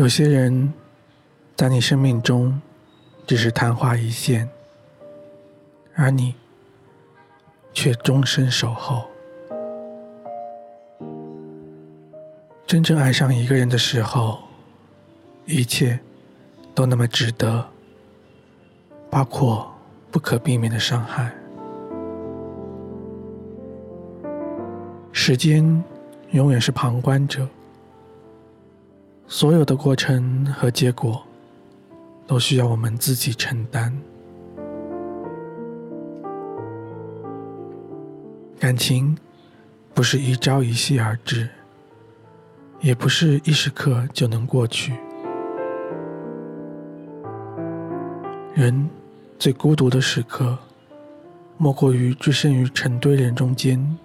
有些人，在你生命中只是昙花一现，而你却终身守候。真正爱上一个人的时候，一切都那么值得，包括不可避免的伤害。时间永远是旁观者。所有的过程和结果，都需要我们自己承担。感情不是一朝一夕而至，也不是一时刻就能过去。人最孤独的时刻，莫过于置身于成堆人中间，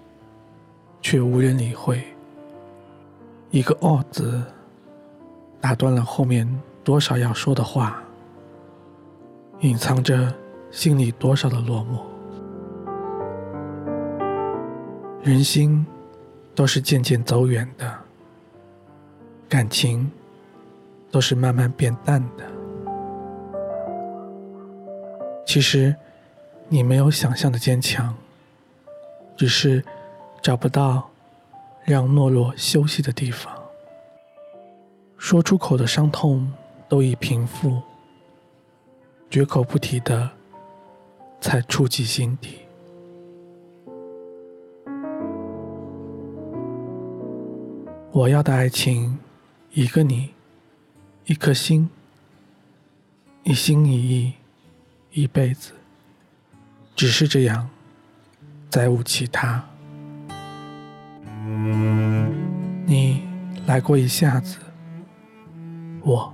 却无人理会。一个“傲”字。打断了后面多少要说的话，隐藏着心里多少的落寞。人心都是渐渐走远的，感情都是慢慢变淡的。其实你没有想象的坚强，只是找不到让懦弱休息的地方。说出口的伤痛都已平复，绝口不提的才触及心底。我要的爱情，一个你，一颗心，一心一意，一辈子，只是这样，再无其他。你来过一下子。我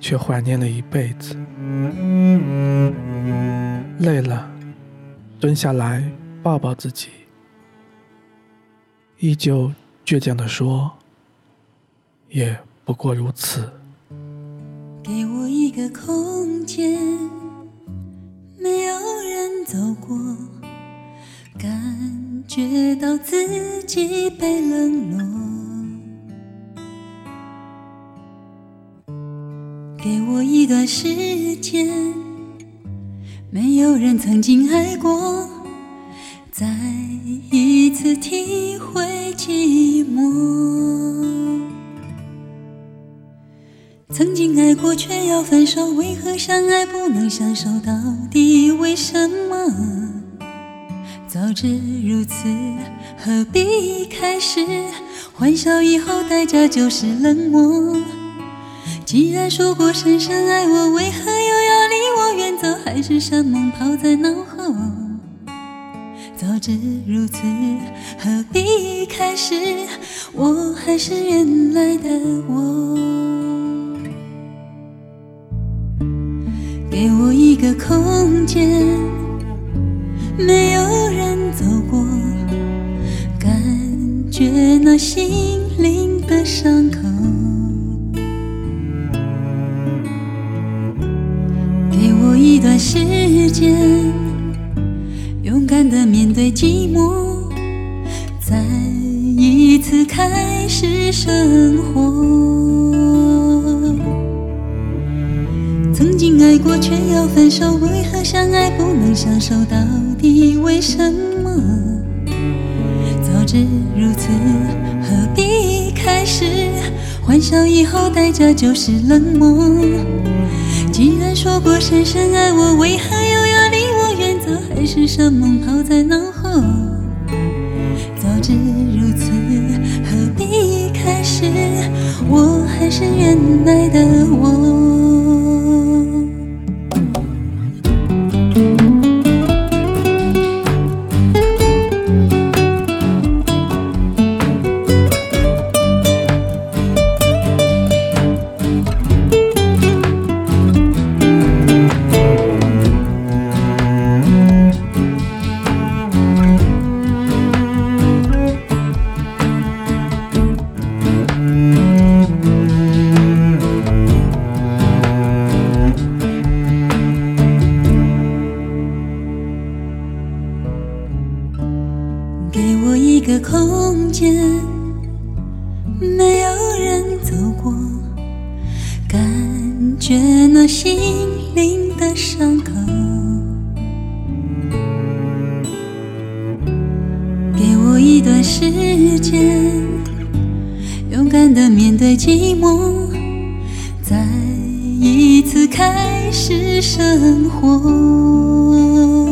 却怀念了一辈子，累了，蹲下来抱抱自己，依旧倔强地说：“也不过如此。”给我一个空间，没有人走过，感觉到自己被冷落。给我一段时间，没有人曾经爱过，再一次体会寂寞。曾经爱过却要分手，为何相爱不能相守？到底为什么？早知如此，何必开始？欢笑以后，代价就是冷漠。既然说过深深爱我，为何又要离我远走？海誓山盟抛在脑后。早知如此，何必开始？我还是原来的我。给我一个空间，没有人走过，感觉那心灵的伤口。间，勇敢的面对寂寞，再一次开始生活。曾经爱过却要分手，为何相爱不能相守？到底为什么？早知如此，何必开始？欢笑以后，代价就是冷漠。既然说过深深爱我，为何？海誓山盟抛在脑后。早知如此，何必开始？我还是原来的个空间，没有人走过，感觉那心灵的伤口。给我一段时间，勇敢的面对寂寞，再一次开始生活。